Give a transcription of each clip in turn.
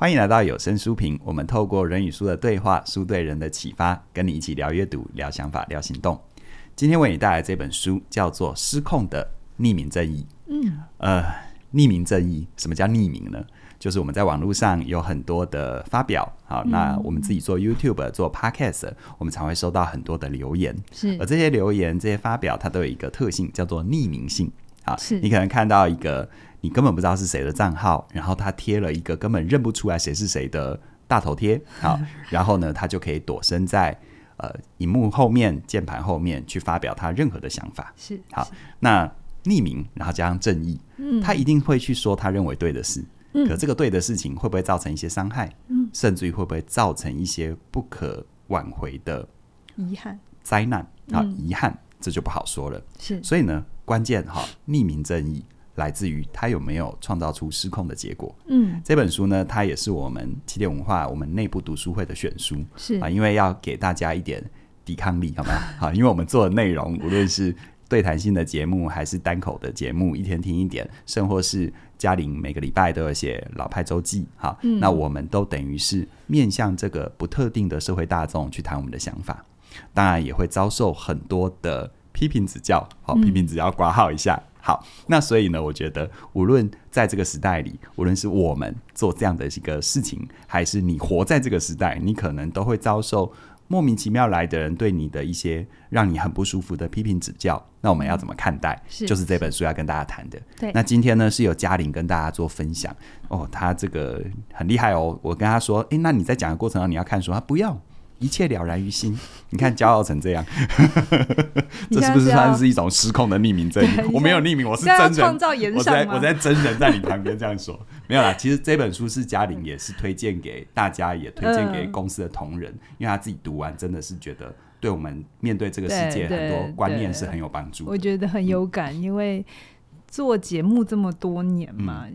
欢迎来到有声书评，我们透过人与书的对话，书对人的启发，跟你一起聊阅读、聊想法、聊行动。今天为你带来这本书叫做《失控的匿名正义》。嗯，呃，匿名正义，什么叫匿名呢？就是我们在网络上有很多的发表，好，那我们自己做 YouTube、做 Podcast，我们常会收到很多的留言。是，而这些留言、这些发表，它都有一个特性，叫做匿名性。啊，是你可能看到一个。你根本不知道是谁的账号，然后他贴了一个根本认不出来谁是谁的大头贴，好，然后呢，他就可以躲身在呃荧幕后面、键盘后面去发表他任何的想法。是，好，那匿名，然后加上正义，嗯，他一定会去说他认为对的事，嗯，可这个对的事情会不会造成一些伤害？嗯，甚至于会不会造成一些不可挽回的遗憾、灾难啊？遗憾，这就不好说了。是，所以呢，关键哈，匿名正义。来自于他有没有创造出失控的结果？嗯，这本书呢，它也是我们起点文化我们内部读书会的选书，是啊，因为要给大家一点抵抗力，好吗？好，因为我们做的内容，无论是对谈性的节目，还是单口的节目，一天听一点，甚或是嘉玲每个礼拜都有写老派周记，好，嗯，那我们都等于是面向这个不特定的社会大众去谈我们的想法，当然也会遭受很多的批评指教，好，批评指教挂号一下。嗯好，那所以呢，我觉得无论在这个时代里，无论是我们做这样的一个事情，还是你活在这个时代，你可能都会遭受莫名其妙来的人对你的一些让你很不舒服的批评指教。那我们要怎么看待？是就是这本书要跟大家谈的。对，那今天呢是有嘉玲跟大家做分享哦，他这个很厉害哦。我跟他说，诶，那你在讲的过程中你要看书，他不要。一切了然于心，你看骄傲成这样，这是不是算是一种失控的匿名正义？我没有匿名，我是真人，我在我在真人在你旁边这样说，没有啦。其实这本书是嘉玲也是推荐给大家，也推荐给公司的同仁，因为他自己读完真的是觉得对我们面对这个世界很多观念是很有帮助。我觉得很有感，因为做节目这么多年嘛，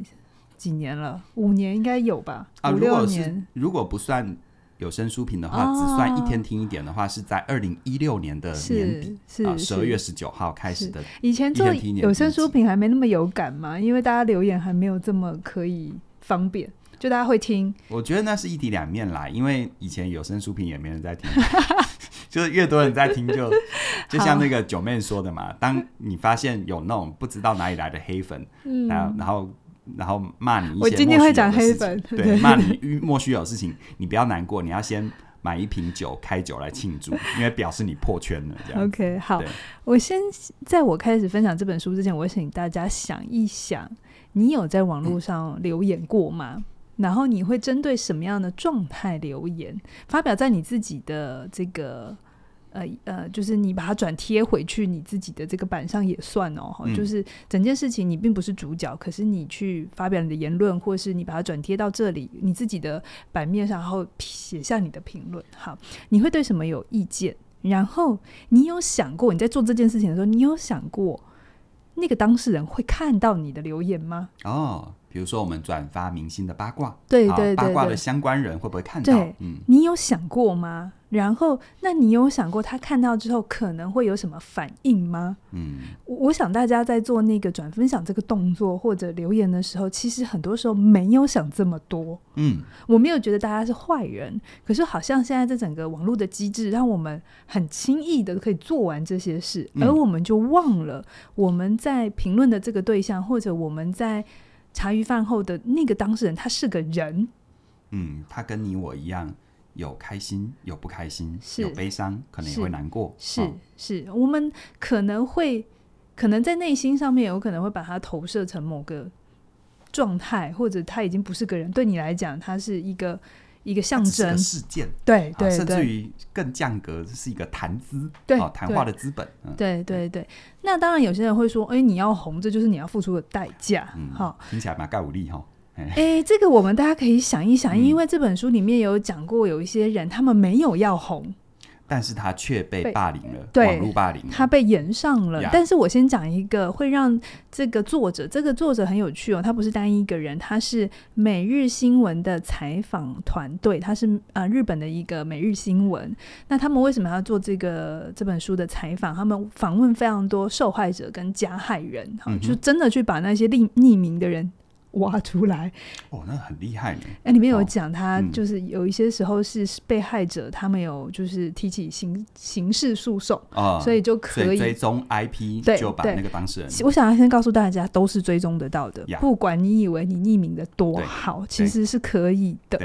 几年了，五年应该有吧？啊五六年，如果不算。有声书评的话，只算一天听一点的话，是在二零一六年的年底，是啊，十二月十九号开始的。以前做有声书评还没那么有感嘛，因为大家留言还没有这么可以方便，就大家会听。我觉得那是一体两面来，因为以前有声书评也没人在听，就是越多人在听就，就就像那个九妹说的嘛，当你发现有那种不知道哪里来的黑粉，嗯，然后然后。然后骂你一些，我今天会讲黑粉，对，骂你莫须有的事情，你不要难过，你要先买一瓶酒，开酒来庆祝，因为表示你破圈了。这样 OK，好，我先在我开始分享这本书之前，我请大家想一想，你有在网络上留言过吗？嗯、然后你会针对什么样的状态留言，发表在你自己的这个。呃呃，就是你把它转贴回去你自己的这个版上也算哦，嗯、就是整件事情你并不是主角，可是你去发表你的言论，或是你把它转贴到这里你自己的版面上，然后写下你的评论，好，你会对什么有意见？然后你有想过你在做这件事情的时候，你有想过那个当事人会看到你的留言吗？哦。比如说，我们转发明星的八卦，对对，对八卦的相关人会不会看到？对，嗯，你有想过吗？然后，那你有想过他看到之后可能会有什么反应吗？嗯，我想大家在做那个转分享这个动作或者留言的时候，其实很多时候没有想这么多。嗯，我没有觉得大家是坏人，可是好像现在这整个网络的机制让我们很轻易的可以做完这些事，嗯，而我们就忘了我们在评论的这个对象，或者我们在。茶余饭后的那个当事人，他是个人，嗯，他跟你我一样，有开心，有不开心，有悲伤，可能也会难过，是、哦、是，是，我们可能会，可能在内心上面有可能会把它投射成某个状态，或者他已经不是个人，对你来讲，他是一个。一个象征事件，对对，甚至于更降格，是一个谈资，对谈话的资本。对对对，那当然有些人会说，哎，你要红，这就是你要付出的代价。好，听起来蛮盖武力哈。哎，这个我们大家可以想一想，因为这本书里面有讲过，有一些人他们没有要红。但是他却被霸凌了，对，网络霸凌，他被延上了。Yeah. 但是我先讲一个会让这个作者，这个作者很有趣哦，他不是单一个人，他是每日新闻的采访团队，他是啊、呃、日本的一个每日新闻。那他们为什么要做这个这本书的采访？他们访问非常多受害者跟加害人，哈、嗯，就真的去把那些匿匿名的人挖出来。哦，那很厉害呢。那里面有讲，他就是有一些时候是被害者，他们有就是提起刑刑事诉讼啊，所以就可以追踪 IP，对，就把那个当事人。我想要先告诉大家，都是追踪得到的，不管你以为你匿名的多好，其实是可以的。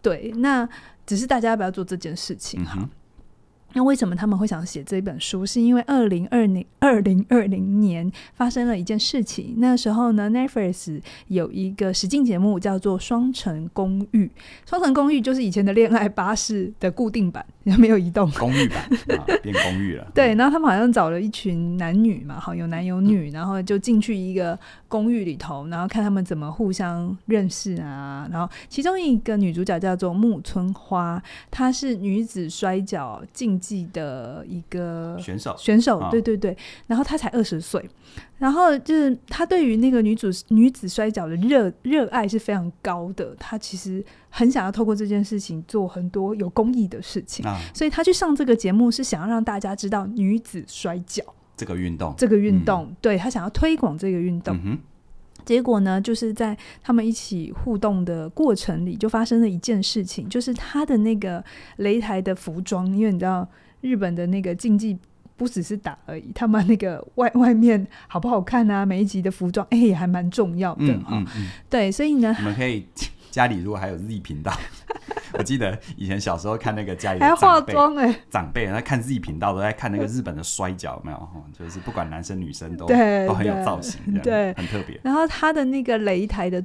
对，那只是大家要不要做这件事情哈。那为什么他们会想写这本书？是因为二零二零二零二零年发生了一件事情。那时候呢，Netflix 有一个实境节目叫做《双层公寓》。双层公寓就是以前的恋爱巴士的固定版，没有移动。公寓版啊，变公寓了。对，然后他们好像找了一群男女嘛，好，有男有女，然后就进去一个公寓里头，然后看他们怎么互相认识啊。然后其中一个女主角叫做木村花，她是女子摔跤进记的一个选手，选手，对对对，然后他才二十岁，然后就是他对于那个女主女子摔跤的热热爱是非常高的，他其实很想要透过这件事情做很多有公益的事情，所以他去上这个节目是想要让大家知道女子摔跤这个运动，这个运动，对，他想要推广这个运动。结果呢，就是在他们一起互动的过程里，就发生了一件事情，就是他的那个擂台的服装，因为你知道日本的那个竞技不只是打而已，他们那个外外面好不好看啊，每一集的服装，哎，也还蛮重要的哈、嗯嗯嗯。对，所以呢，我们可以家里如果还有 Z 频道。我记得以前小时候看那个家里的还化妆哎，长辈在看自己频道都在看那个日本的摔角，有没有？就是不管男生女生都都很有造型，对，很特别。然后他的那个擂台的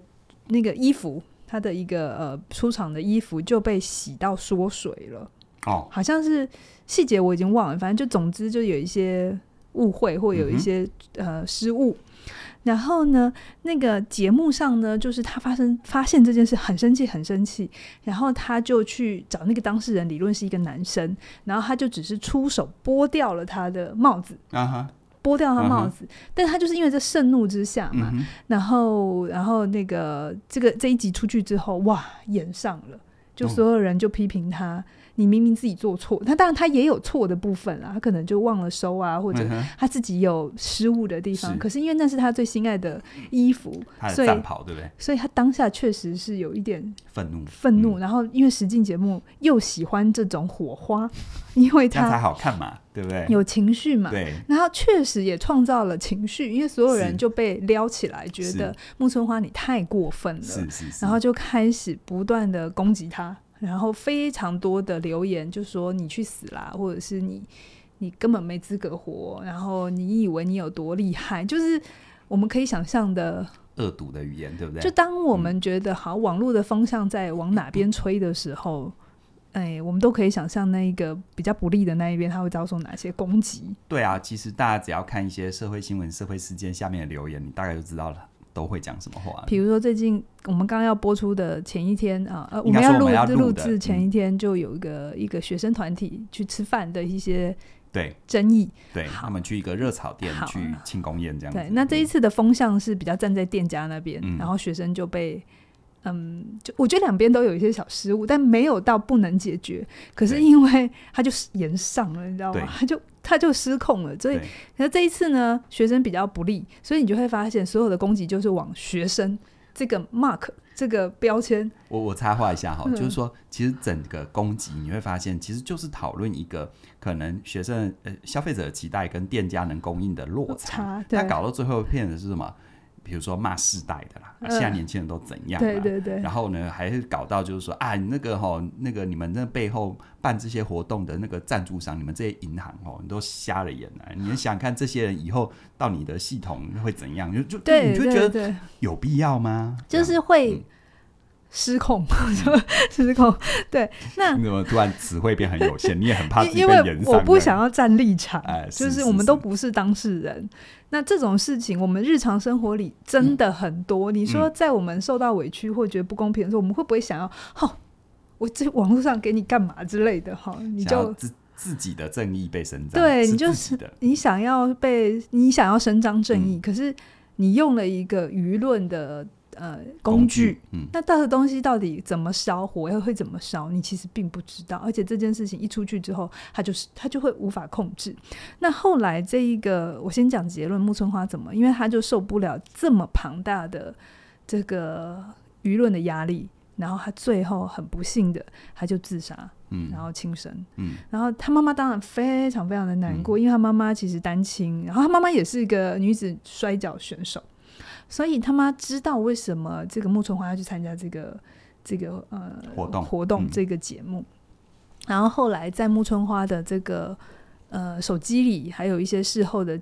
那个衣服，他的一个呃出场的衣服就被洗到缩水了哦，好像是细节我已经忘了，反正就总之就有一些误会或有一些、嗯、呃失误。然后呢，那个节目上呢，就是他发生发现这件事很生气，很生气。然后他就去找那个当事人，理论是一个男生。然后他就只是出手剥掉了他的帽子，啊哈，剥掉他帽子。但他就是因为这盛怒之下嘛，然后然后那个这个这一集出去之后，哇，演上了，就所有人就批评他。你明明自己做错，他当然他也有错的部分啊，他可能就忘了收啊，或者他自己有失误的地方。是，可是因为那是他最心爱的衣服，所以战袍对不对？所以他当下确实是有一点愤怒，愤怒。然后因为实境节目又喜欢这种火花，因为他才好看嘛，对不对？有情绪嘛，对。然后确实也创造了情绪，因为所有人就被撩起来，觉得木村花你太过分了，是是是，然后就开始不断的攻击他。然后非常多的留言就说你去死啦，或者是你你根本没资格活，然后你以为你有多厉害，就是我们可以想象的恶毒的语言，对不对？就当我们觉得好网络的风向在往哪边吹的时候，哎，我们都可以想象那一个比较不利的那一边，他会遭受哪些攻击？对啊，其实大家只要看一些社会新闻、社会事件下面的留言，你大概就知道了。都会讲什么话？比如说最近我们刚刚要播出的前一天啊，呃，我们要录录制前一天就有一个、嗯、一个学生团体去吃饭的一些对争议，对，对他们去一个热炒店去庆功宴这样子。对，那这一次的风向是比较站在店家那边，嗯、然后学生就被。嗯，就我觉得两边都有一些小失误，但没有到不能解决。可是因为他就延上了，你知道吗？他就他就失控了。所以，那这一次呢，学生比较不利，所以你就会发现所有的攻击就是往学生这个 mark 这个标签。我我插话一下哈、嗯，就是说，其实整个攻击你会发现，其实就是讨论一个可能学生呃消费者的期待跟店家能供应的落差。他搞到最后骗的是什么？比如说骂世代的啦，现在年轻人都怎样、嗯？对对对。然后呢，还是搞到就是说啊，那个哈，那个你们那背后办这些活动的那个赞助商，你们这些银行哦，你都瞎了眼了。你们想看这些人以后到你的系统会怎样？就就对，你就觉得有必要吗？就是会失控，嗯、失控。对，那 你怎么突然词汇变很有限？你也很怕自己被炎上，因为我不想要站立场，哎，就是我们都不是当事人。那这种事情，我们日常生活里真的很多。嗯、你说，在我们受到委屈或觉得不公平的时候，嗯、我们会不会想要，哈、哦，我这网络上给你干嘛之类的？哈，你就自自己的正义被伸张，对，你就是你想要被你想要伸张正义、嗯，可是你用了一个舆论的。呃，工具，嗯，那到的东西到底怎么烧，火又会怎么烧？你其实并不知道，而且这件事情一出去之后，它就是它就会无法控制。那后来这一个，我先讲结论，木村花怎么？因为他就受不了这么庞大的这个舆论的压力，然后他最后很不幸的，他就自杀，嗯，然后轻生，嗯，然后他妈妈当然非常非常的难过，嗯、因为他妈妈其实单亲，然后他妈妈也是一个女子摔跤选手，所以他妈知道为什么这个木村花要去参加这个这个呃活动活动这个节目，嗯、然后后来在木村花的这个呃手机里，还有一些事后的。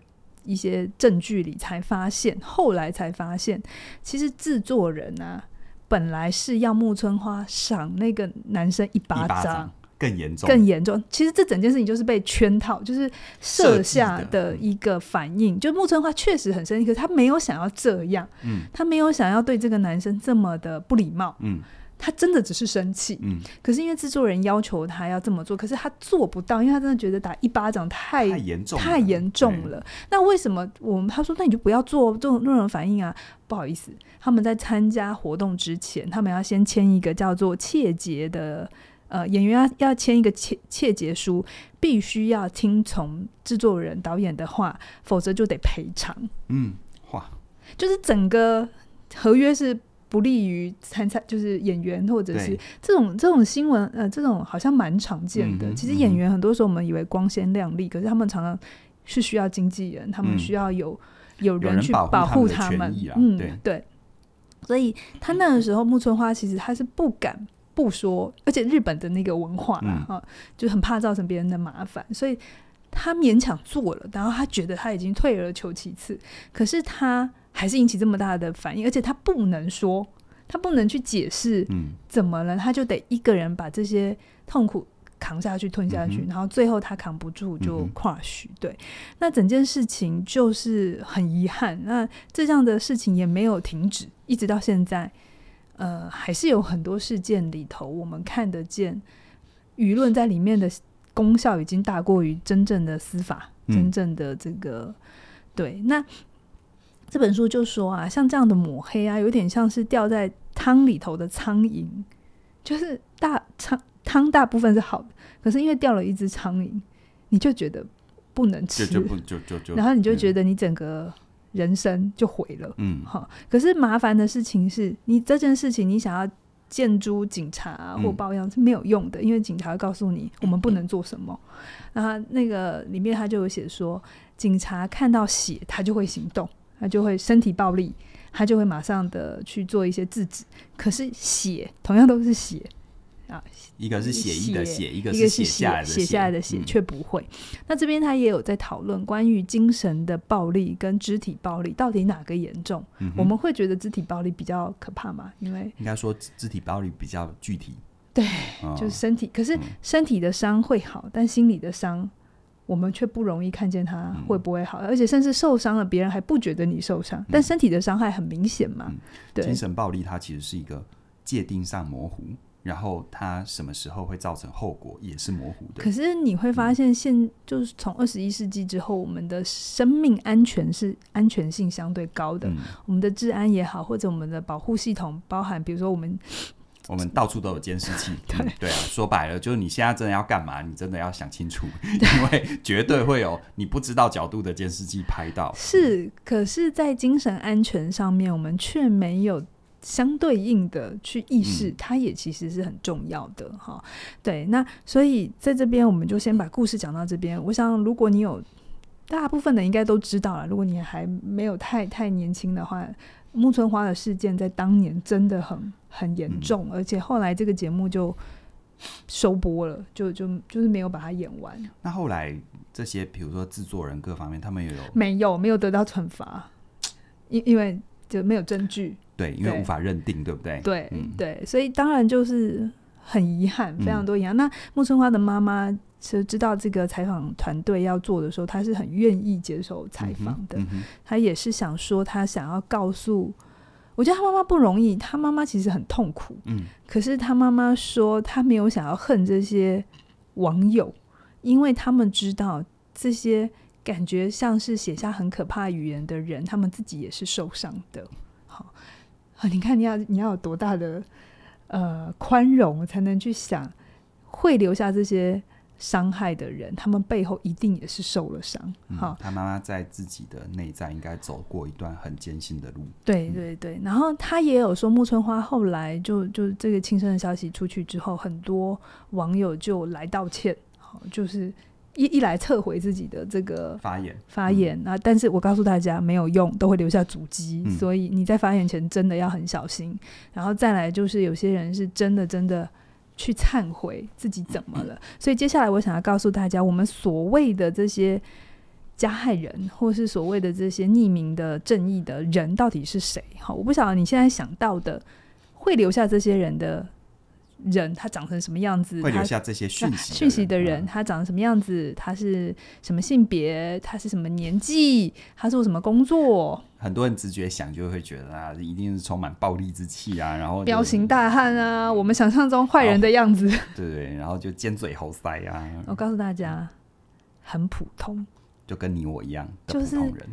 一些证据里才发现，后来才发现，其实制作人啊，本来是要木村花赏那个男生一巴掌，巴掌更严重，更严重。其实这整件事情就是被圈套，就是设下的一个反应。就木村花确实很生气，可是他没有想要这样，嗯，他没有想要对这个男生这么的不礼貌，嗯。他真的只是生气，嗯，可是因为制作人要求他要这么做，可是他做不到，因为他真的觉得打一巴掌太太严重太严重了。那为什么我们他说，那你就不要做这种任何反应啊？不好意思，他们在参加活动之前，他们要先签一个叫做切结的，呃，演员要要签一个切切结书，必须要听从制作人导演的话，否则就得赔偿。嗯，哇，就是整个合约是。不利于参赛，就是演员或者是这种这种新闻，呃，这种好像蛮常见的。嗯、其实演员很多时候我们以为光鲜亮丽，嗯、可是他们常常是需要经纪人，他们需要有、嗯、有人去保护他们。他们嗯，对对。所以他那个时候木村花其实他是不敢不说，而且日本的那个文化啊，嗯、就很怕造成别人的麻烦，所以他勉强做了。然后他觉得他已经退而求其次，可是他。还是引起这么大的反应，而且他不能说，他不能去解释，怎么了，嗯、他就得一个人把这些痛苦扛下去、吞下去，嗯、然后最后他扛不住就 crash。对，那整件事情就是很遗憾，那这样的事情也没有停止，一直到现在，呃，还是有很多事件里头，我们看得见舆论在里面的功效已经大过于真正的司法，嗯、真正的这个对那。这本书就说啊，像这样的抹黑啊，有点像是掉在汤里头的苍蝇，就是大汤汤大部分是好的，可是因为掉了一只苍蝇，你就觉得不能吃，就就就就就，然后你就觉得你整个人生就毁了，嗯，好。可是麻烦的事情是你这件事情，你想要见诸警察或报案是没有用的，嗯、因为警察会告诉你我们不能做什么。然后那个里面他就有写说，警察看到血他就会行动。他就会身体暴力，他就会马上的去做一些制止。可是血同样都是血啊，一个是写意的写，一个是写下来的写下来的写，却不会。嗯、那这边他也有在讨论关于精神的暴力跟肢体暴力到底哪个严重？嗯、我们会觉得肢体暴力比较可怕吗？因为应该说肢体暴力比较具体，对，哦、就是身体。可是身体的伤会好，嗯、但心理的伤。我们却不容易看见他会不会好，嗯、而且甚至受伤了，别人还不觉得你受伤，嗯、但身体的伤害很明显嘛。嗯、对，精神暴力它其实是一个界定上模糊，然后它什么时候会造成后果也是模糊的。可是你会发现现，现就是从二十一世纪之后，我们的生命安全是安全性相对高的，嗯、我们的治安也好，或者我们的保护系统，包含比如说我们。我们到处都有监视器，对、嗯、对啊，说白了就是你现在真的要干嘛，你真的要想清楚，因为绝对会有你不知道角度的监视器拍到。是，可是，在精神安全上面，我们却没有相对应的去意识，嗯、它也其实是很重要的哈。对，那所以在这边，我们就先把故事讲到这边。我想，如果你有大部分的应该都知道了，如果你还没有太太年轻的话。木村花的事件在当年真的很很严重，嗯、而且后来这个节目就收播了，就就就是没有把它演完。那后来这些，比如说制作人各方面，他们也有没有没有得到惩罚？因因为就没有证据，对，因为无法认定，对，对不对？对、嗯、对，所以当然就是很遗憾，非常多遗憾。嗯、那木村花的妈妈。其实知道这个采访团队要做的时候，她是很愿意接受采访的。嗯嗯、他也是想说，他想要告诉，我觉得他妈妈不容易，他妈妈其实很痛苦。嗯，可是他妈妈说，他没有想要恨这些网友，因为他们知道这些感觉像是写下很可怕语言的人，他们自己也是受伤的。好，你看你要你要有多大的呃宽容，才能去想会留下这些。伤害的人，他们背后一定也是受了伤。好、嗯，他妈妈在自己的内在应该走过一段很艰辛的路。对对对，然后他也有说，木村花后来就就这个轻生的消息出去之后，很多网友就来道歉，好，就是一一来撤回自己的这个发言发言啊，但是我告诉大家没有用，都会留下足迹，嗯、所以你在发言前真的要很小心。然后再来就是有些人是真的真的。去忏悔自己怎么了？所以接下来我想要告诉大家，我们所谓的这些加害人，或是所谓的这些匿名的正义的人，到底是谁？好，我不晓得你现在想到的会留下这些人的。人他长成什么样子？会留下这些讯息讯息的人，他长什么样子？他是什么性别？他是什么年纪？他做什么工作？很多人直觉想就会觉得啊，一定是充满暴力之气啊，然后彪形大汉啊，我们想象中坏人的样子。对对，然后就尖嘴猴腮啊。我告诉大家，很普通，就跟你我一样的普通人。就是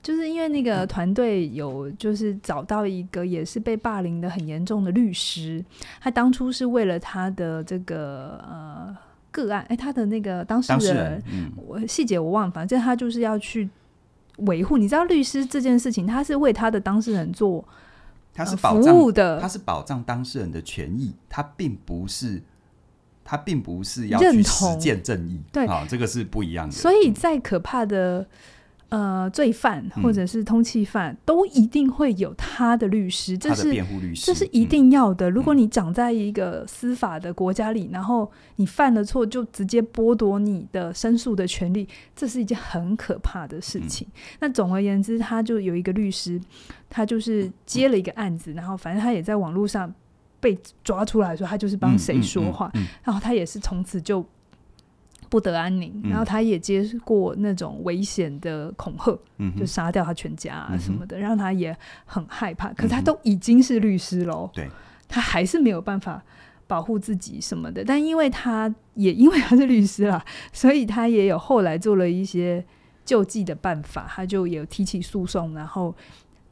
就是因为那个团队有就是找到一个也是被霸凌的很严重的律师，他当初是为了他的这个呃个案，哎，他的那个当事人，人嗯、我细节我忘了，反正他就是要去维护。你知道律师这件事情，他是为他的当事人做，他是保障、呃、服务的，他是保障当事人的权益，他并不是他并不是要去实践正义，对啊，这个是不一样的。所以在可怕的。呃，罪犯或者是通缉犯，嗯、都一定会有他的律师，这是辩护律师，这是一定要的。嗯、如果你长在一个司法的国家里，嗯、然后你犯了错，就直接剥夺你的申诉的权利，这是一件很可怕的事情。嗯、那总而言之，他就有一个律师，他就是接了一个案子，嗯、然后反正他也在网络上被抓出来说，他就是帮谁说话，然后他也是从此就。不得安宁，然后他也接过那种危险的恐吓，嗯、就杀掉他全家啊什么的，嗯、让他也很害怕。可是他都已经是律师喽，对、嗯，他还是没有办法保护自己什么的。但因为他也因为他是律师啦，所以他也有后来做了一些救济的办法，他就有提起诉讼，然后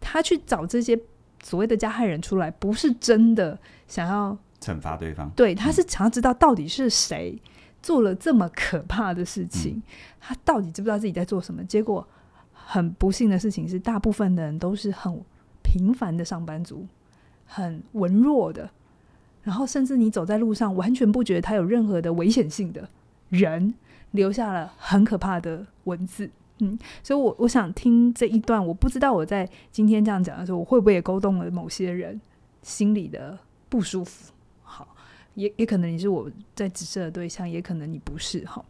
他去找这些所谓的加害人出来，不是真的想要惩罚对方，对，他是想要知道到底是谁。做了这么可怕的事情，嗯、他到底知不知道自己在做什么？结果很不幸的事情是，大部分的人都是很平凡的上班族，很文弱的，然后甚至你走在路上，完全不觉得他有任何的危险性的人，留下了很可怕的文字。嗯，所以我我想听这一段，我不知道我在今天这样讲的时候，我会不会也勾动了某些人心里的不舒服。也也可能你是我在指涉的对象，也可能你不是哈。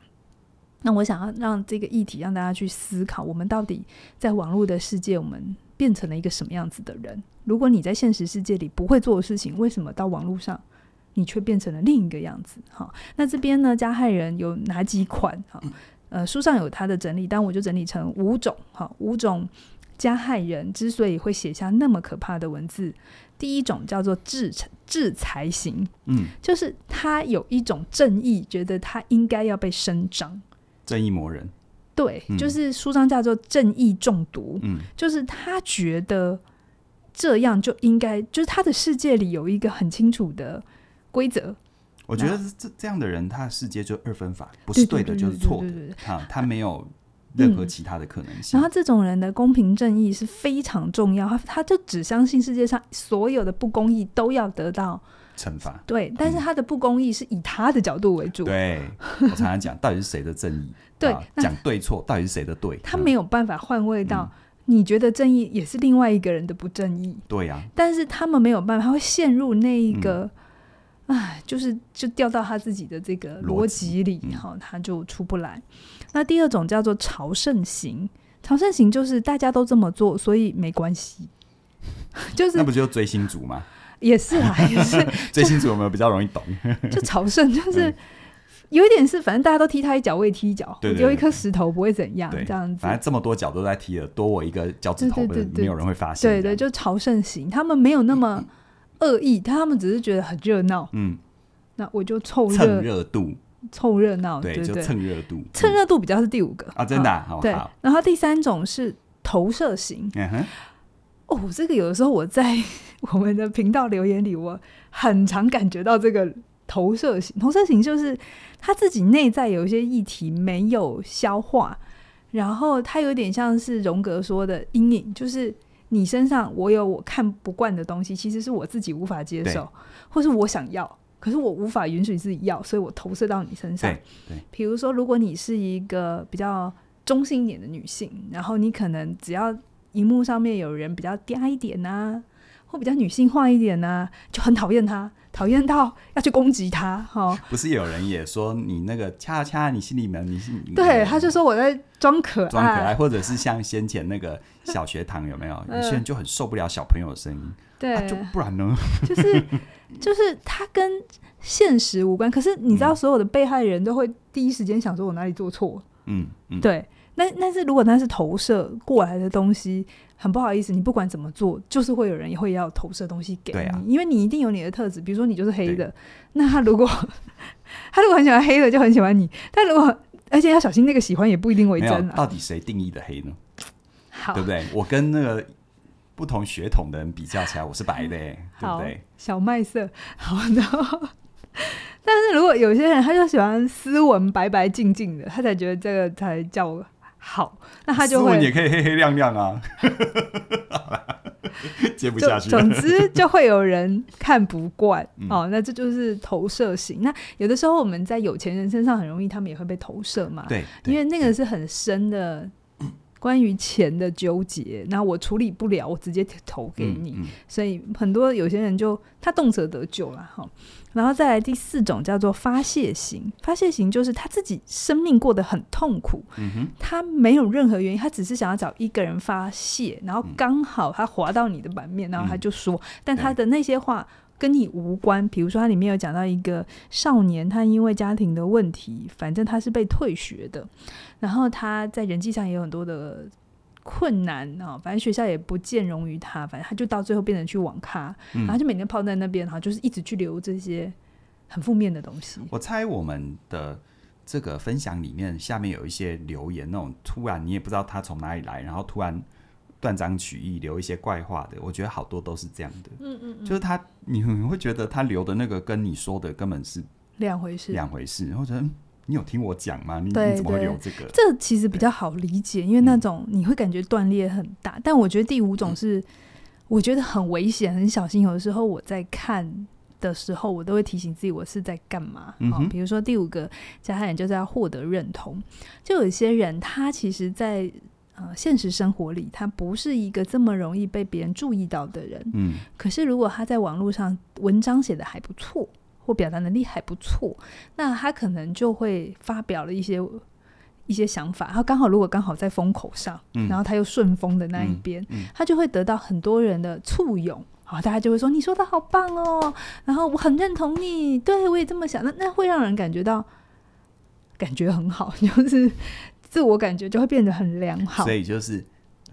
那我想要让这个议题让大家去思考：我们到底在网络的世界，我们变成了一个什么样子的人？如果你在现实世界里不会做的事情，为什么到网络上你却变成了另一个样子？哈，那这边呢，加害人有哪几款？哈，呃，书上有他的整理，但我就整理成五种。哈，五种加害人之所以会写下那么可怕的文字。第一种叫做制裁制裁型，嗯，就是他有一种正义，觉得他应该要被伸张，正义魔人，对，嗯、就是书上叫做正义中毒，嗯，就是他觉得这样就应该，就是他的世界里有一个很清楚的规则。我觉得这这样的人，他的世界就二分法，不是对的就是错的，啊，他没有。任何其他的可能性，嗯，然后这种人的公平正义是非常重要，他他就只相信世界上所有的不公义都要得到惩罚。对，但是他的不公义是以他的角度为主。对，我常常讲，到底是谁的正义？对，讲对错，到底是谁的对？他没有办法换位到你觉得正义也是另外一个人的不正义。对呀，但是他们没有办法，他会陷入那一个。哎，就是就掉到他自己的这个逻辑里，哈、嗯，他就出不来。那第二种叫做朝圣型，朝圣型就是大家都这么做，所以没关系。就是那不就追星族吗？也是啊，也是 追星族有没有比较容易懂？就朝圣，就 是有一点是，反正大家都踢他一脚，我也踢一脚，丢一颗石头不会怎样，这样子。反正这么多脚都在踢了，多我一个脚趾头，没有人会发现。对对，就朝圣型，他们没有那么。恶意，他们只是觉得很热闹。嗯，那我就凑热蹭热度，凑热闹，对，就蹭热度。蹭热度比较是第五个啊，真的好。对，然后第三种是投射型。嗯哼，哦，这个有的时候我在 我们的频道留言里，我很常感觉到这个投射型。投射型就是他自己内在有一些议题没有消化，然后他有点像是荣格说的阴影，就是你身上我有我看不惯的东西，其实是我自己无法接受，或是我想要，可是我无法允许自己要，所以我投射到你身上。对，比如说，如果你是一个比较中性一点的女性，然后你可能只要荧幕上面有人比较嗲一点啊，或比较女性化一点啊，就很讨厌他，讨厌到要去攻击他。哈，不是有人也说你那个恰恰你心里面，你是对，他就说我在装可爱，装可爱，或者是像先前那个小学堂有没有？有些人就很受不了小朋友的声音，对、啊，就不然呢？就是 就是他跟现实无关，可是你知道，所有的被害人都会第一时间想说我哪里做错，嗯，嗯，对。那但是如果那是投射过来的东西，很不好意思，你不管怎么做，就是会有人也会要投射东西给你，啊、因为你一定有你的特质，比如说你就是黑的，那他如果 他如果很喜欢黑的，就很喜欢你，但如果而且要小心那个喜欢也不一定为真啊。到底谁定义的黑呢？好，对不对？我跟那个不同血统的人比较起来，我是白的，对不对？小麦色，好的。但是如果有些人他就喜欢斯文、白白净净的，他才觉得这个才叫。好，那他就会也可以黑黑亮亮啊，接不下去。总之就会有人看不惯、嗯、哦，那这就是投射型。那有的时候我们在有钱人身上很容易，他们也会被投射嘛。对，因为那个是很深的关于钱的纠结，那我处理不了，我直接投给你。嗯嗯、所以很多有些人就他动辄得咎了哈。然后再来第四种叫做发泄型，发泄型就是他自己生命过得很痛苦，他没有任何原因，他只是想要找一个人发泄，然后刚好他滑到你的版面，然后他就说，嗯、但他的那些话跟你无关。嗯、比如说，他里面有讲到一个少年，他因为家庭的问题，反正他是被退学的，然后他在人际上也有很多的。困难啊，反正学校也不见容于他，反正他就到最后变成去网咖，嗯、然后就每天泡在那边，哈，就是一直去留这些很负面的东西。我猜我们的这个分享里面，下面有一些留言，那种突然你也不知道他从哪里来，然后突然断章取义留一些怪话的，我觉得好多都是这样的。嗯嗯，嗯就是他，你你会觉得他留的那个跟你说的根本是两回事，两回事，或者。你有听我讲吗？你对你怎么会留这个？这其实比较好理解，因为那种你会感觉断裂很大。嗯、但我觉得第五种是，我觉得很危险、很小心。有的时候我在看的时候，我都会提醒自己，我是在干嘛？嗯、哼比如说第五个加害人就是要获得认同。就有些人，他其实在，在呃现实生活里，他不是一个这么容易被别人注意到的人。嗯。可是如果他在网络上文章写的还不错。或表达能力还不错，那他可能就会发表了一些一些想法。他刚好如果刚好在风口上，嗯、然后他又顺风的那一边，嗯嗯、他就会得到很多人的簇拥。好，大家就会说你说的好棒哦，然后我很认同你，对我也这么想。那那会让人感觉到感觉很好，就是自我感觉就会变得很良好。所以就是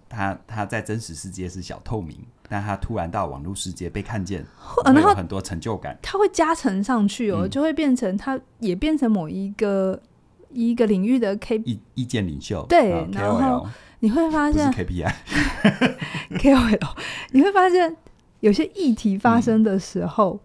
他他在真实世界是小透明。但他突然到网络世界被看见，会有很多成就感。他会加成上去哦，嗯、就会变成他也变成某一个一个领域的 K 意意见领袖。对，啊、然后你会发现 KPI KOL，你会发现有些议题发生的时候，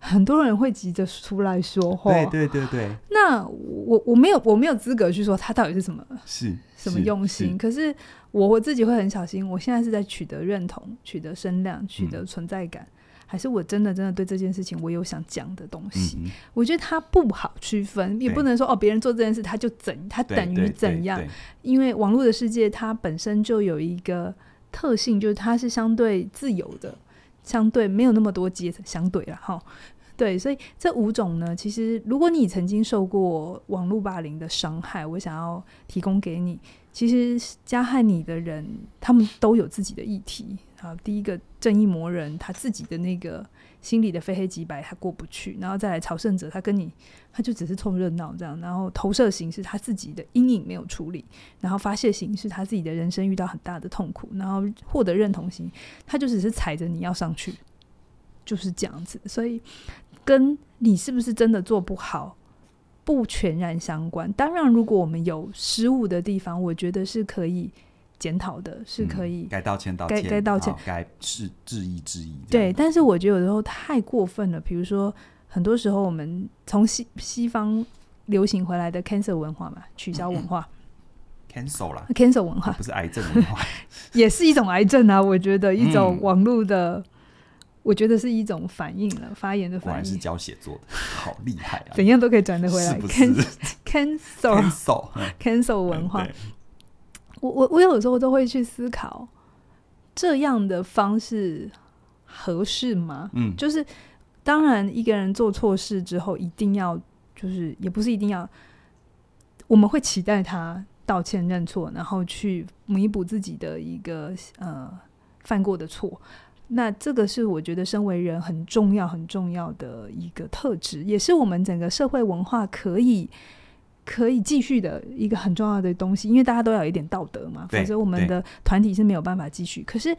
嗯、很多人会急着出来说话。对对对对。那我我没有我没有资格去说他到底是什么是什么用心，可是。我我自己会很小心。我现在是在取得认同、取得声量、取得存在感，嗯、还是我真的真的对这件事情我有想讲的东西？嗯、我觉得它不好区分，也不能说哦，别人做这件事他就怎，他等于怎样？因为网络的世界它本身就有一个特性，就是它是相对自由的，相对没有那么多阶层，相对了哈。对，所以这五种呢，其实如果你曾经受过网络霸凌的伤害，我想要提供给你。其实加害你的人，他们都有自己的议题啊。第一个正义魔人，他自己的那个心里的非黑即白，他过不去。然后再来朝圣者，他跟你，他就只是凑热闹这样。然后投射型是他自己的阴影没有处理，然后发泄型是他自己的人生遇到很大的痛苦，然后获得认同型，他就只是踩着你要上去，就是这样子。所以跟你是不是真的做不好，不全然相关。当然，如果我们有失误的地方，我觉得是可以检讨的，是可以该、嗯、道歉道歉，该道歉，该是质疑、质疑。对，但是我觉得有时候太过分了。比如说，很多时候我们从西西方流行回来的 cancel 文化嘛，取消文化。嗯 cancel 啦，cancel 文化不是癌症文化，也是一种癌症啊！我觉得一种网络的、嗯，我觉得是一种反应了，发言的反应。果然是教写作的，好厉害啊！怎样都可以转得回来。cancel，cancel，cancel cancel 文化。我我我有时候都会去思考，这样的方式合适吗？嗯，就是当然，一个人做错事之后，一定要就是也不是一定要，我们会期待他。道歉认错，然后去弥补自己的一个呃犯过的错。那这个是我觉得身为人很重要很重要的一个特质，也是我们整个社会文化可以可以继续的一个很重要的东西。因为大家都要有一点道德嘛，否则我们的团体是没有办法继续。可是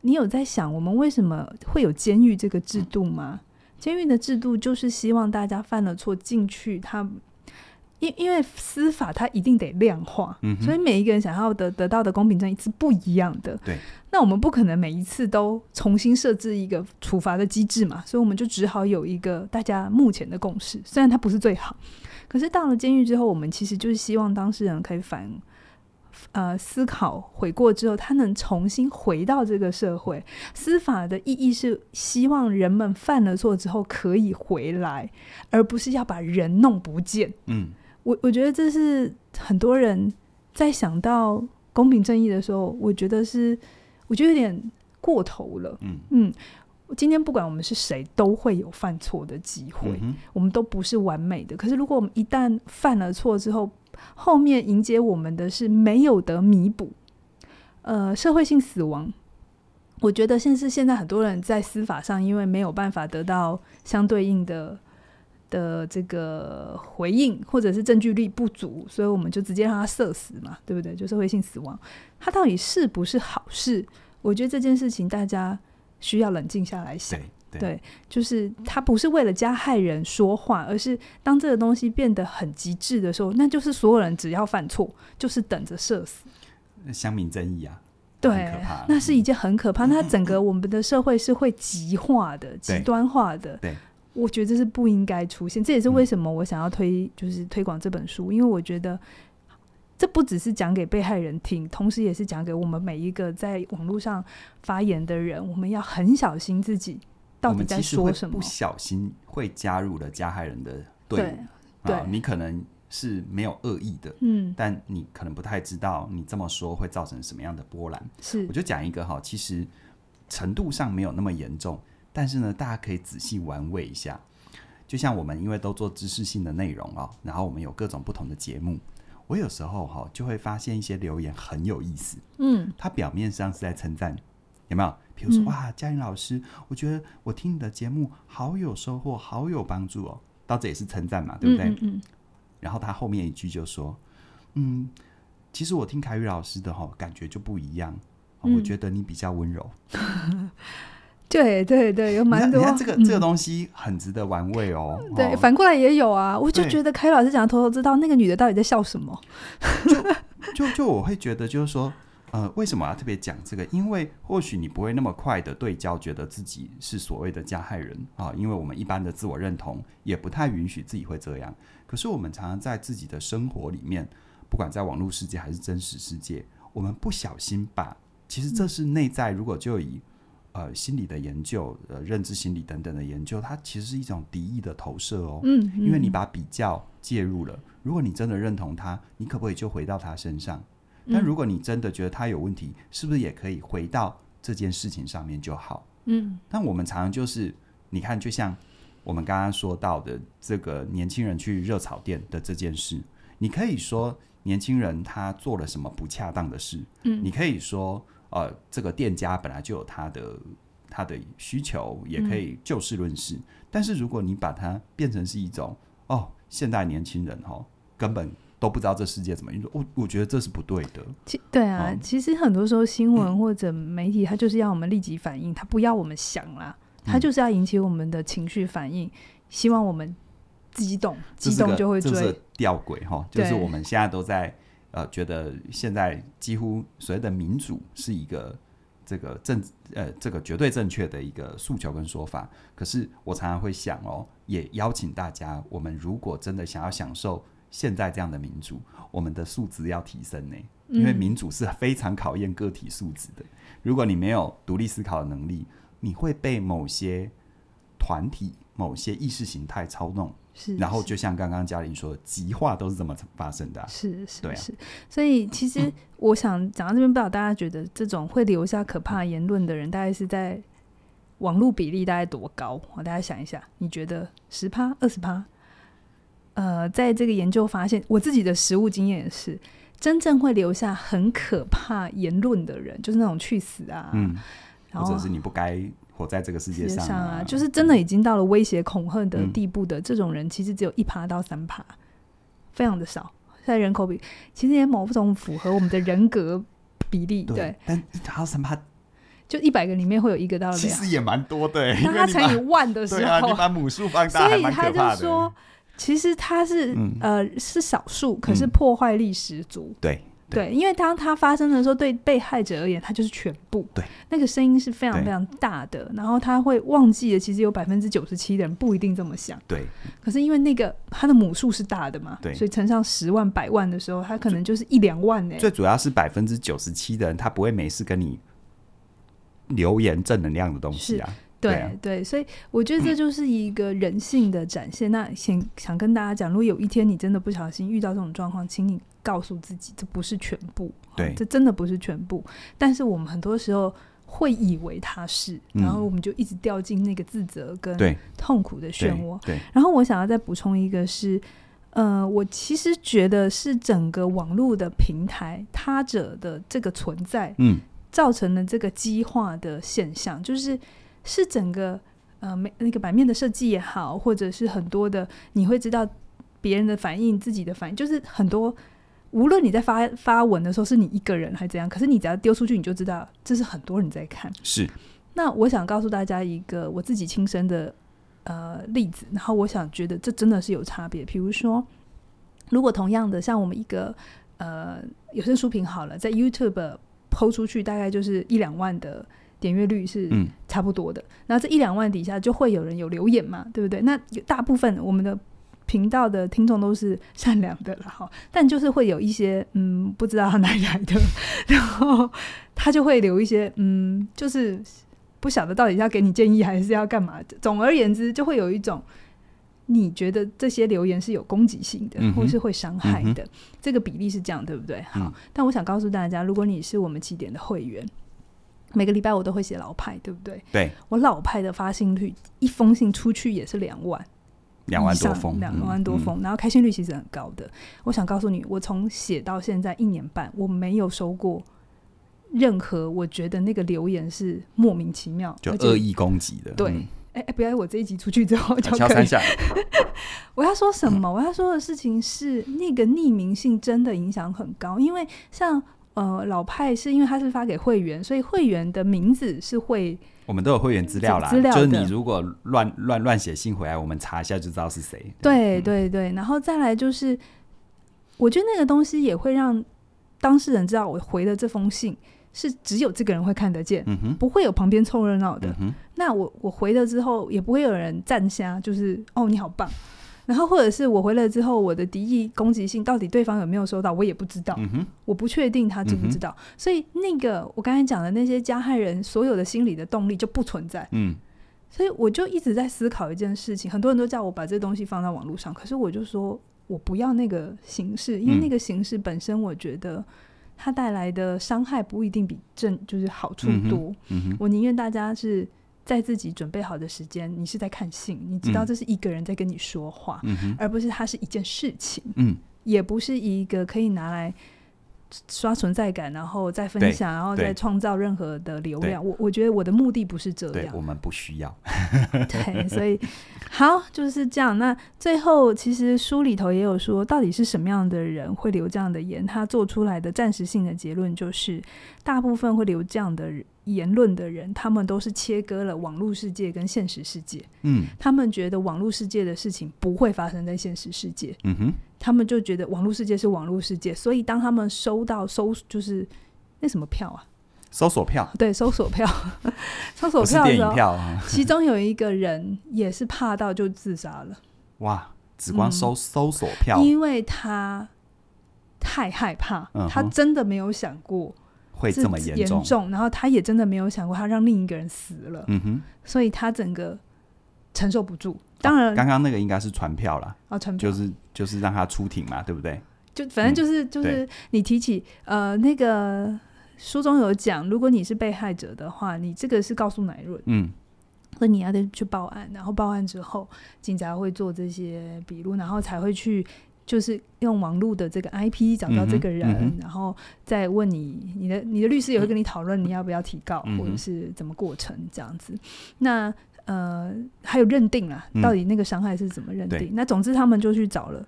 你有在想，我们为什么会有监狱这个制度吗？监狱的制度就是希望大家犯了错进去，他。因因为司法它一定得量化，嗯，所以每一个人想要得得到的公平正义是不一样的。对，那我们不可能每一次都重新设置一个处罚的机制嘛，所以我们就只好有一个大家目前的共识，虽然它不是最好，可是到了监狱之后，我们其实就是希望当事人可以反呃思考悔过之后，他能重新回到这个社会。司法的意义是希望人们犯了错之后可以回来，而不是要把人弄不见。嗯。我我觉得这是很多人在想到公平正义的时候，我觉得是我觉得有点过头了。嗯嗯，今天不管我们是谁，都会有犯错的机会，嗯，我们都不是完美的。可是如果我们一旦犯了错之后，后面迎接我们的是没有得弥补，呃，社会性死亡。我觉得现是现在很多人在司法上，因为没有办法得到相对应的。的这个回应，或者是证据力不足，所以我们就直接让他射死嘛，对不对？就社会性死亡，它到底是不是好事？我觉得这件事情大家需要冷静下来想。对，就是他不是为了加害人说话，而是当这个东西变得很极致的时候，那就是所有人只要犯错，就是等着射死。乡民正义啊，对，那是一件很可怕。那整个 我们的社会是会极化的、极端化的。对。对我觉得这是不应该出现，这也是为什么我想要推，就是推广这本书，因为我觉得这不只是讲给被害人听，同时也是讲给我们每一个在网络上发言的人，我们要很小心自己到底在说什么。不小心会加入了加害人的队伍，对，你可能是没有恶意的，嗯，但你可能不太知道你这么说会造成什么样的波澜。是，我就讲一个哈，其实程度上没有那么严重。但是呢，大家可以仔细玩味一下，就像我们因为都做知识性的内容哦，然后我们有各种不同的节目，我有时候哈就会发现一些留言很有意思，嗯，他表面上是在称赞，有没有？比如说、嗯、哇，嘉玲老师，我觉得我听你的节目好有收获，好有帮助哦，到这也是称赞嘛，对不对？嗯，嗯，嗯。然后他后面一句就说，嗯，其实我听凯宇老师的哈感觉就不一样，我觉得你比较温柔。嗯 对对对，有蛮多。你看这个、嗯、这个东西很值得玩味哦。对，反过来也有啊。我就觉得凯老师讲的头头知道，那个女的到底在笑什么？就就就我会觉得，就是说，呃，为什么要特别讲这个？因为或许你不会那么快的对焦，觉得自己是所谓的加害人啊。因为我们一般的自我认同也不太允许自己会这样。可是我们常常在自己的生活里面，不管在网络世界还是真实世界，我们不小心把，其实这是内在。如果就以呃，心理的研究，呃，认知心理等等的研究，它其实是一种敌意的投射哦。嗯，嗯，因为你把比较介入了。如果你真的认同他，你可不可以就回到他身上？但如果你真的觉得他有问题，是不是也可以回到这件事情上面就好？嗯。但我们常常就是，你看，就像我们刚刚说到的这个年轻人去热炒店的这件事，你可以说年轻人他做了什么不恰当的事？嗯，你可以说。呃，这个店家本来就有他的他的需求，也可以就事论事，嗯。但是如果你把它变成是一种哦，现代年轻人哈，根本都不知道这世界怎么运作，我我觉得这是不对的。其对啊，嗯，其实很多时候新闻或者媒体，它就是要我们立即反应，它不要我们想啦，它就是要引起我们的情绪反应，希望我们激动，激动就会追。这是吊诡哈，就是我们现在都在。呃，觉得现在几乎所谓的民主是一个这个正呃这个绝对正确的一个诉求跟说法。可是我常常会想哦，也邀请大家，我们如果真的想要享受现在这样的民主，我们的素质要提升呢，因为民主是非常考验个体素质的。如果你没有独立思考的能力，你会被某些团体、某些意识形态操弄。是，然后就像刚刚嘉玲说，极化都是这么发生的、啊。是是，对、啊、是。所以其实我想讲到这边，不知道大家觉得这种会留下可怕言论的人，大概是在网络比例大概多高？我大家想一下，你觉得十趴、二十趴？呃，在这个研究发现，我自己的实务经验也是，真正会留下很可怕言论的人，就是那种去死啊，嗯，或者是你不该。活在这个世界上啊，就是真的已经到了威胁恐吓的地步的这种人，其实只有一趴到三趴，非常的少。在人口比，其实也某种符合我们的人格比例。对，对，但一趴到三趴，就一百个里面会有一个到两，其实也蛮多的。当他乘以万的时候，对啊，你把母数放大，所以他就说，其实他是、嗯、呃是少数，可是破坏力十足。嗯、对。对，因为当它发生的时候，对被害者而言，它就是全部。对，那个声音是非常非常大的，然后他会忘记了，其实有百分之九十七的人不一定这么想。对。可是因为那个他的母数是大的嘛，对，所以乘上十万、百万的时候，他可能就是一两万呢。最主要是百分之九十七的人，他不会没事跟你留言正能量的东西啊。对、啊、对，所以我觉得这就是一个人性的展现。嗯、那想想跟大家讲，如果有一天你真的不小心遇到这种状况，请你告诉自己，这不是全部，对、哦，这真的不是全部。但是我们很多时候会以为它是，然后我们就一直掉进那个自责跟痛苦的漩涡。对。对，然后我想要再补充一个是，呃，我其实觉得是整个网络的平台他者的这个存在，嗯，造成了这个激化的现象，就是。是整个呃，没那个版面的设计也好，或者是很多的，你会知道别人的反应、自己的反应，就是很多。无论你在发发文的时候是你一个人还是怎样，可是你只要丢出去，你就知道这是很多人在看。是。那我想告诉大家一个我自己亲身的呃例子，然后我想觉得这真的是有差别。比如说，如果同样的像我们一个呃有声书评好了，在 YouTube PO 出去，大概就是一两万的。点阅率是差不多的，嗯，然后这一两万底下就会有人有留言嘛，对不对？那大部分我们的频道的听众都是善良的了哈，但就是会有一些嗯，不知道他哪里来的，然后他就会留一些嗯，就是不晓得到底要给你建议还是要干嘛。总而言之，就会有一种你觉得这些留言是有攻击性的，嗯、或是会伤害的，嗯，这个比例是这样，对不对？好，嗯，但我想告诉大家，如果你是我们起点的会员。每个礼拜我都会写老派，对不对？对，我老派的发信率，一封信出去也是两万，两万多封，两万多封，嗯，然后开心率其实很高的。我想告诉你，我从写到现在一年半，我没有收过任何我觉得那个留言是莫名其妙就恶意攻击的。对，哎、嗯、哎、欸，不要我这一集出去之后就可以。我要说什么？我要说的事情是，那个匿名性真的影响很高，因为像。呃，老派是因为他是发给会员，所以会员的名字是会，我们都有会员资料啦。资料就是你如果乱乱乱写信回来，我们查一下就知道是谁。对对对，然后再来就是，我觉得那个东西也会让当事人知道，我回的这封信是只有这个人会看得见，嗯、不会有旁边凑热闹的。嗯、那我我回了之后，也不会有人站下，就是哦你好棒。然后，或者是我回来之后，我的敌意攻击性到底对方有没有收到，我也不知道。嗯、我不确定他知不知道。嗯、所以，那个我刚才讲的那些加害人所有的心理的动力就不存在。嗯，所以我就一直在思考一件事情。很多人都叫我把这东西放到网络上，可是我就说我不要那个形式，因为那个形式本身，我觉得它带来的伤害不一定比正就是好处多。嗯嗯、我宁愿大家是。在自己准备好的时间，你是在看信，你知道这是一个人在跟你说话，嗯、而不是它是一件事情，嗯，也不是一个可以拿来刷存在感，然后再分享，然后再创造任何的流量。我我觉得我的目的不是这样，我们不需要。对，所以好就是这样。那最后，其实书里头也有说，到底是什么样的人会留这样的言？他做出来的暂时性的结论就是，大部分会留这样的人。言论的人，他们都是切割了网络世界跟现实世界。嗯，他们觉得网络世界的事情不会发生在现实世界。嗯哼，他们就觉得网络世界是网络世界，所以当他们收到搜就是那什么票啊，搜索票，对，搜索票，搜索票的时候，票其中有一个人也是怕到就自杀了。哇，只光搜、嗯、搜索票，因为他太害怕，嗯、他真的没有想过会这么严重，重，然后他也真的没有想过他让另一个人死了。嗯哼，所以他整个承受不住。当然，刚、哦、刚那个应该是传票了，哦，传票就是就是让他出庭嘛，对不对？就反正就是、嗯、就是你提起呃那个。书中有讲，如果你是被害者的话，你这个是告诉乃润，嗯，那你要得去报案，然后报案之后，警察会做这些笔录，然后才会去，就是用网络的这个 IP 找到这个人，嗯嗯、然后再问你，你的你的律师也会跟你讨论你要不要提告，嗯、或者是怎么过程这样子。那呃，还有认定啊，到底那个伤害是怎么认定？嗯、那总之他们就去找了。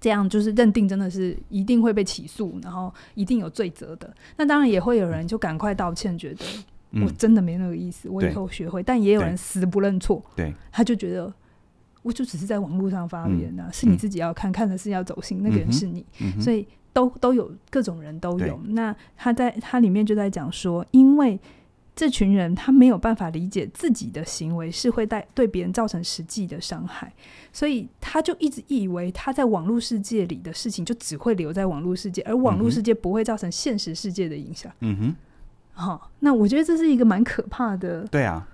这样就是认定真的是一定会被起诉，然后一定有罪责的。那当然也会有人就赶快道歉，觉得我真的没那个意思，嗯、我以后学会。但也有人死不认错，对，他就觉得我就只是在网络上发言呐、啊，嗯、是你自己要看，嗯、看的是要走心，那个人是你，所以都都有各种人都有。那他在他里面就在讲说，因为。这群人他没有办法理解自己的行为是会带对别人造成实际的伤害，所以他就一直以为他在网络世界里的事情就只会留在网络世界，而网络世界不会造成现实世界的影响。嗯哼，好、哦，那我觉得这是一个蛮可怕的。对啊。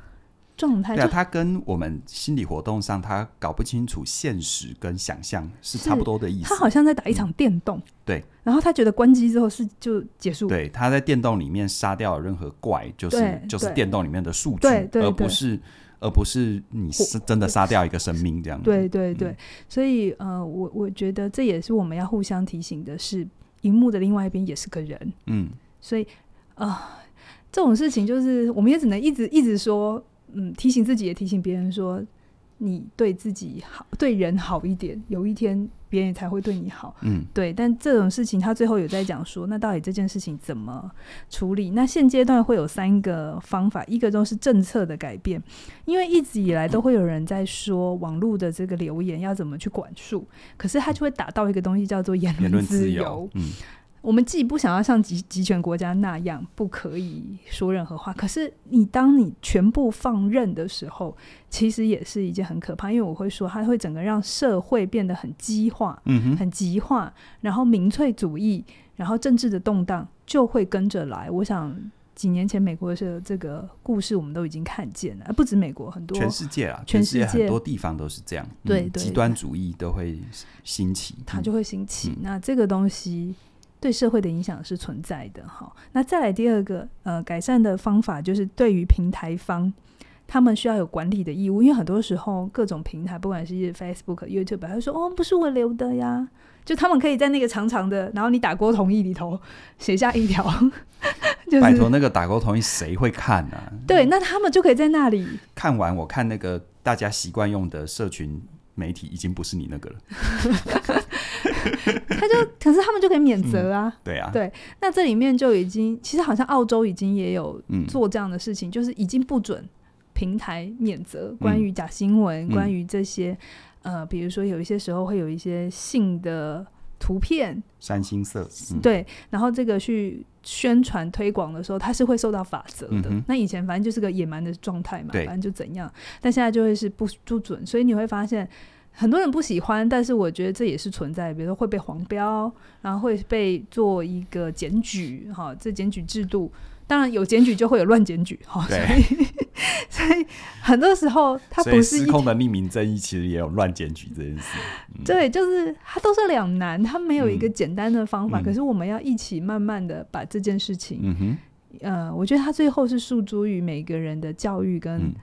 状态，对啊，他跟我们心理活动上，他搞不清楚现实跟想象是差不多的意思。他好像在打一场电动，嗯、对。然后他觉得关机之后是就结束。对，他在电动里面杀掉了任何怪，就是就是电动里面的数据，对对对，而不是而不是你是真的杀掉一个生命这样子。对对对，嗯、所以呃，我我觉得这也是我们要互相提醒的是，荧幕的另外一边也是个人。嗯，所以啊、呃，这种事情就是我们也只能一直一直说。嗯，提醒自己也提醒别人说，你对自己好，对人好一点，有一天别人才会对你好。嗯，对。但这种事情，他最后有在讲说，那到底这件事情怎么处理？那现阶段会有三个方法，一个都是政策的改变，因为一直以来都会有人在说网络的这个留言要怎么去管束，可是他就会打到一个东西叫做言论自由。嗯。我们既不想要像极极权国家那样不可以说任何话，可是你当你全部放任的时候，其实也是一件很可怕。因为我会说，它会整个让社会变得很激化，嗯哼，很极化，然后民粹主义，然后政治的动荡就会跟着来。我想几年前美国的这个故事，我们都已经看见了，不止美国，很多全世界啊，全世界很多地方都是这样，对，嗯、极端主义都会兴起，它就会兴起。嗯、那这个东西。对社会的影响是存在的哈。那再来第二个呃改善的方法，就是对于平台方，他们需要有管理的义务，因为很多时候各种平台，不管是 Facebook、YouTube，他说哦不是我留的呀，就他们可以在那个长长的，然后你打勾同意里头写下一条，就是、拜托那个打勾同意谁会看呢、啊？对，那他们就可以在那里看完。我看那个大家习惯用的社群媒体，已经不是你那个了。他就，可是他们就可以免责啊、嗯，对啊，对。那这里面就已经，其实好像澳洲已经也有做这样的事情，嗯、就是已经不准平台免责，关于假新闻，嗯、关于这些，呃，比如说有一些时候会有一些性的图片，三星色，嗯、对。然后这个去宣传推广的时候，它是会受到法则的。嗯、那以前反正就是个野蛮的状态嘛，反正就怎样。但现在就会是不不准，所以你会发现。很多人不喜欢，但是我觉得这也是存在。比如说会被黄标，然后会被做一个检举，哈，这检举制度，当然有检举就会有乱检举，哈对，所以 所以很多时候它不是失控的匿名争议，其实也有乱检举这件事。嗯、对，就是它都是两难，它没有一个简单的方法。嗯、可是我们要一起慢慢的把这件事情，嗯哼，呃，我觉得它最后是诉诸于每个人的教育跟。嗯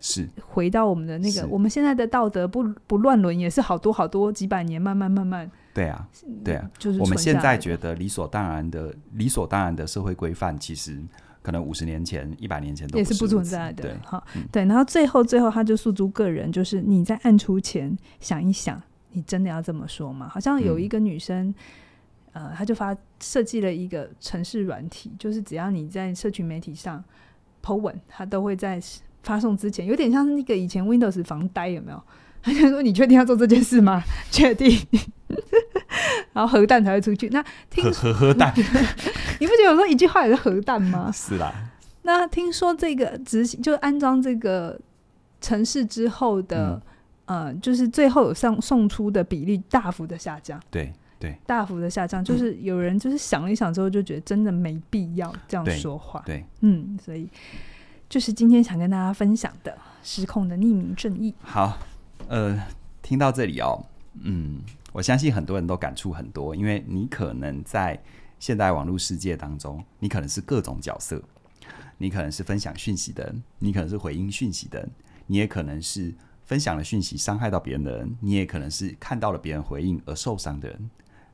是回到我们的那个，我们现在的道德不不乱伦，也是好多好多几百年慢慢慢慢。对啊，对啊，就是我们现在觉得理所当然的理所当然的社会规范，其实可能五十年前、一百年前都也是不存在的。对，好，嗯、对，然后最后最后他就诉诸个人，就是你在暗出前想一想，你真的要这么说吗？好像有一个女生，嗯、呃，她就发设计了一个城市软体，就是只要你在社群媒体上 po 文，她都会在。发送之前有点像是那个以前 Windows 防呆有没有？他就说：“你确定要做这件事吗？” 确定。然后核弹才会出去。那听核核弹，你不觉得有时候一句话也是核弹吗？是啦。那听说这个执行就安装这个城市之后的，嗯、呃，就是最后有上送出的比例大幅的下降。对对，大幅的下降，就是有人就是想了一想之后，就觉得真的没必要这样说话。对，对嗯，所以就是今天想跟大家分享的失控的匿名正义。好，呃，听到这里哦，嗯，我相信很多人都感触很多，因为你可能在现代网络世界当中，你可能是各种角色。你可能是分享讯息的人，你可能是回应讯息的人，你也可能是分享了讯息伤害到别人的人，你也可能是看到了别人回应而受伤的人。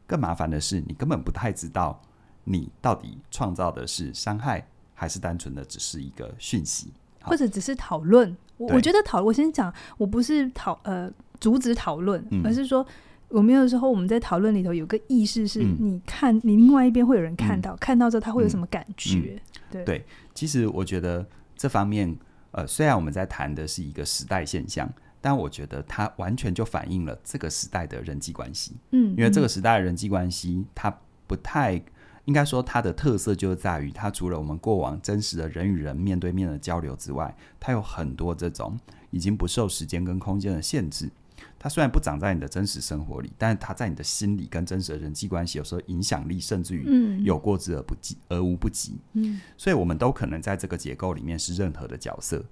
更麻烦的是，你根本不太知道你到底创造的是伤害，还是单纯的只是一个讯息，或者只是讨论。我我觉得讨，我先讲，我不是讨呃阻止讨论，嗯、而是说。我们有时候我们在讨论里头有个意识，是你看你另外一边会有人看到，嗯、看到之后他会有什么感觉？对对，其实我觉得这方面，呃，虽然我们在谈的是一个时代现象，但我觉得它完全就反映了这个时代的人际关系。嗯，因为这个时代的人际关系，它不太应该说它的特色就在于，它除了我们过往真实的人与人面对面的交流之外，它有很多这种已经不受时间跟空间的限制。它虽然不长在你的真实生活里，但是它在你的心里跟真实的人际关系，有时候影响力甚至于有过之而不及，嗯、而无不及。嗯，所以我们都可能在这个结构里面是任何的角色。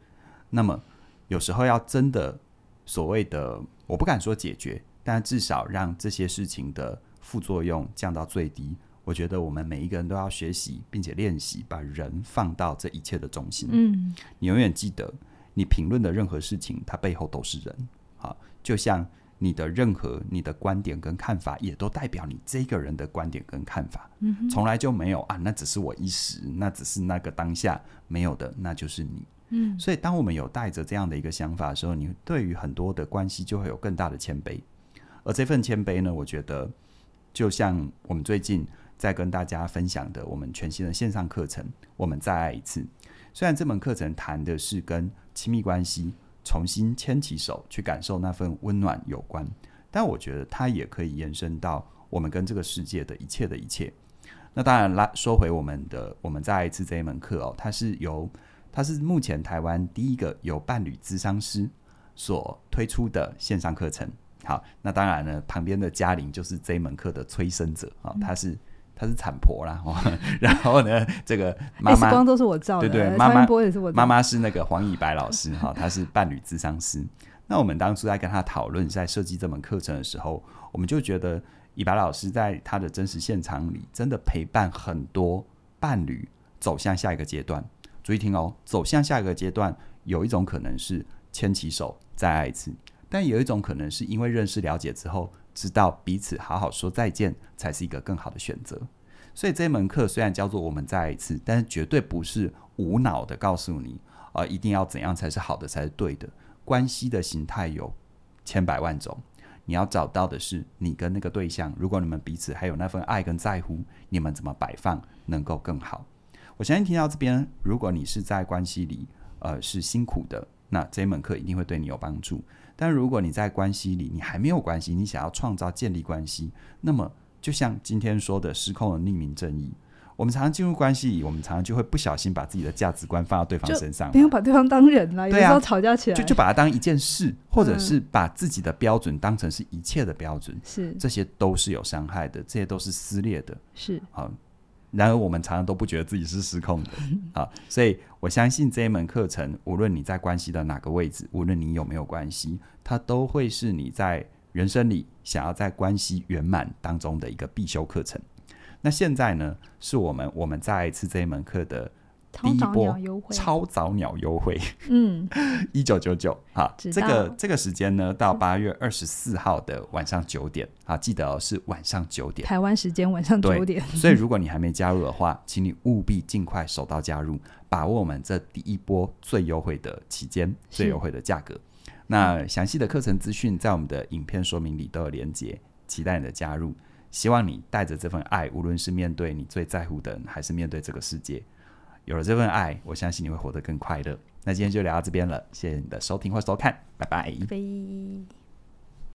那么有时候要真的所谓的，我不敢说解决，但至少让这些事情的副作用降到最低。我觉得我们每一个人都要学习，并且练习把人放到这一切的中心。嗯，你永远记得，你评论的任何事情，它背后都是人。好。就像你的任何你的观点跟看法，也都代表你这个人的观点跟看法。嗯，从来就没有啊，那只是我一时，那只是那个当下没有的，那就是你。嗯，所以当我们有带着这样的一个想法的时候，你对于很多的关系就会有更大的谦卑。而这份谦卑呢，我觉得就像我们最近再跟大家分享的，我们全新的线上课程，我们再爱一次。虽然这门课程谈的是跟亲密关系。重新牵起手去感受那份温暖有关，但我觉得它也可以延伸到我们跟这个世界的一切的一切。那当然啦，说回我们的，我们再来一次这一门课哦，它是由它是目前台湾第一个由伴侣咨商师所推出的线上课程。好，那当然呢，旁边的嘉玲就是这一门课的催生者啊，她是。她是产婆啦，然后呢，这个妈妈光都是我照的，对对，妈妈也是我，妈妈是那个黄以白老师哈，她是伴侣咨商师。那我们当初在跟她讨论，在设计这门课程的时候，我们就觉得以白老师在他的真实现场里，真的陪伴很多伴侣走向下一个阶段。注意听哦，走向下一个阶段，有一种可能是牵起手再爱一次，但有一种可能是因为认识了解之后。知道彼此好好说再见，才是一个更好的选择。所以这门课虽然叫做我们再一次，但是绝对不是无脑的告诉你、呃，一定要怎样才是好的，才是对的。关系的形态有千百万种，你要找到的是你跟那个对象，如果你们彼此还有那份爱跟在乎，你们怎么摆放能够更好？我相信听到这边，如果你是在关系里，呃，是辛苦的，那这门课一定会对你有帮助。但如果你在关系里，你还没有关系，你想要创造建立关系，那么就像今天说的失控的匿名正义，我们常常进入关系里，我们常常就会不小心把自己的价值观放到对方身上，不用把对方当人了，有时候吵架起来，就就把它当一件事，或者是把自己的标准当成是一切的标准，是这些都是有伤害的，这些都是撕裂的，是好。然而，我们常常都不觉得自己是失控的啊，所以我相信这一门课程，无论你在关系的哪个位置，无论你有没有关系，它都会是你在人生里想要在关系圆满当中的一个必修课程。那现在呢，是我们我们再来一次这一门课的。第一波超早鸟优惠，嗯，一九九九，好，这个这个时间呢，到八月二十四号的晚上九点，啊，记得哦，是晚上九点，台湾时间晚上九点。所以如果你还没加入的话，请你务必尽快手到加入，把握我们这第一波最优惠的期间，最优惠的价格。那详细的课程资讯在我们的影片说明里都有连结，期待你的加入。希望你带着这份爱，无论是面对你最在乎的人，还是面对这个世界。有了这份爱，我相信你会活得更快乐。那今天就聊到这边了，谢谢你的收听或收看，拜拜。